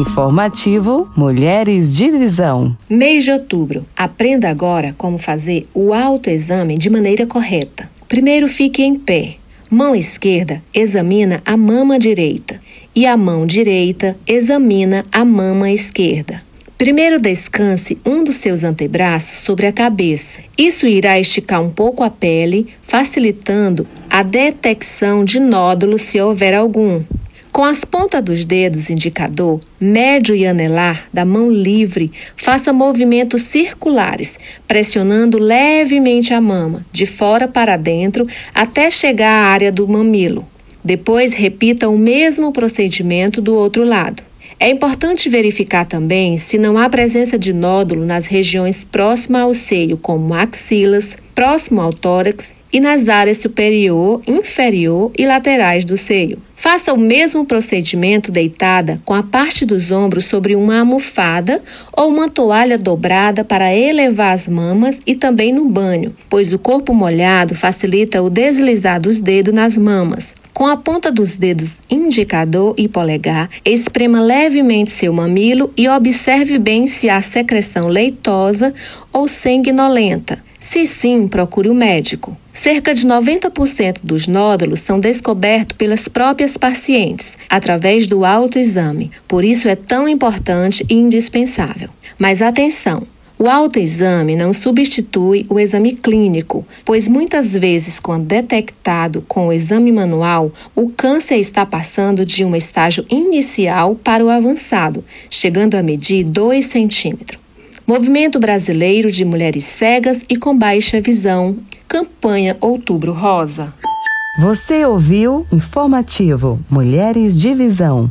Informativo Mulheres de Visão. Mês de outubro. Aprenda agora como fazer o autoexame de maneira correta. Primeiro fique em pé. Mão esquerda examina a mama direita e a mão direita examina a mama esquerda. Primeiro descanse um dos seus antebraços sobre a cabeça. Isso irá esticar um pouco a pele, facilitando a detecção de nódulos se houver algum. Com as pontas dos dedos indicador, médio e anelar da mão livre, faça movimentos circulares, pressionando levemente a mama, de fora para dentro, até chegar à área do mamilo. Depois, repita o mesmo procedimento do outro lado. É importante verificar também se não há presença de nódulo nas regiões próximas ao seio, como axilas, próximo ao tórax e nas áreas superior, inferior e laterais do seio. Faça o mesmo procedimento deitada com a parte dos ombros sobre uma almofada ou uma toalha dobrada para elevar as mamas e também no banho, pois o corpo molhado facilita o deslizar dos dedos nas mamas. Com a ponta dos dedos indicador e polegar, esprema levemente seu mamilo e observe bem se há secreção leitosa ou sanguinolenta. Se sim, procure o médico. Cerca de 90% dos nódulos são descobertos pelas próprias pacientes, através do autoexame. Por isso é tão importante e indispensável. Mas atenção! O autoexame não substitui o exame clínico, pois muitas vezes, quando detectado com o exame manual, o câncer está passando de um estágio inicial para o avançado, chegando a medir 2 centímetros. Movimento Brasileiro de Mulheres Cegas e com Baixa Visão, campanha Outubro Rosa. Você ouviu Informativo Mulheres de Visão.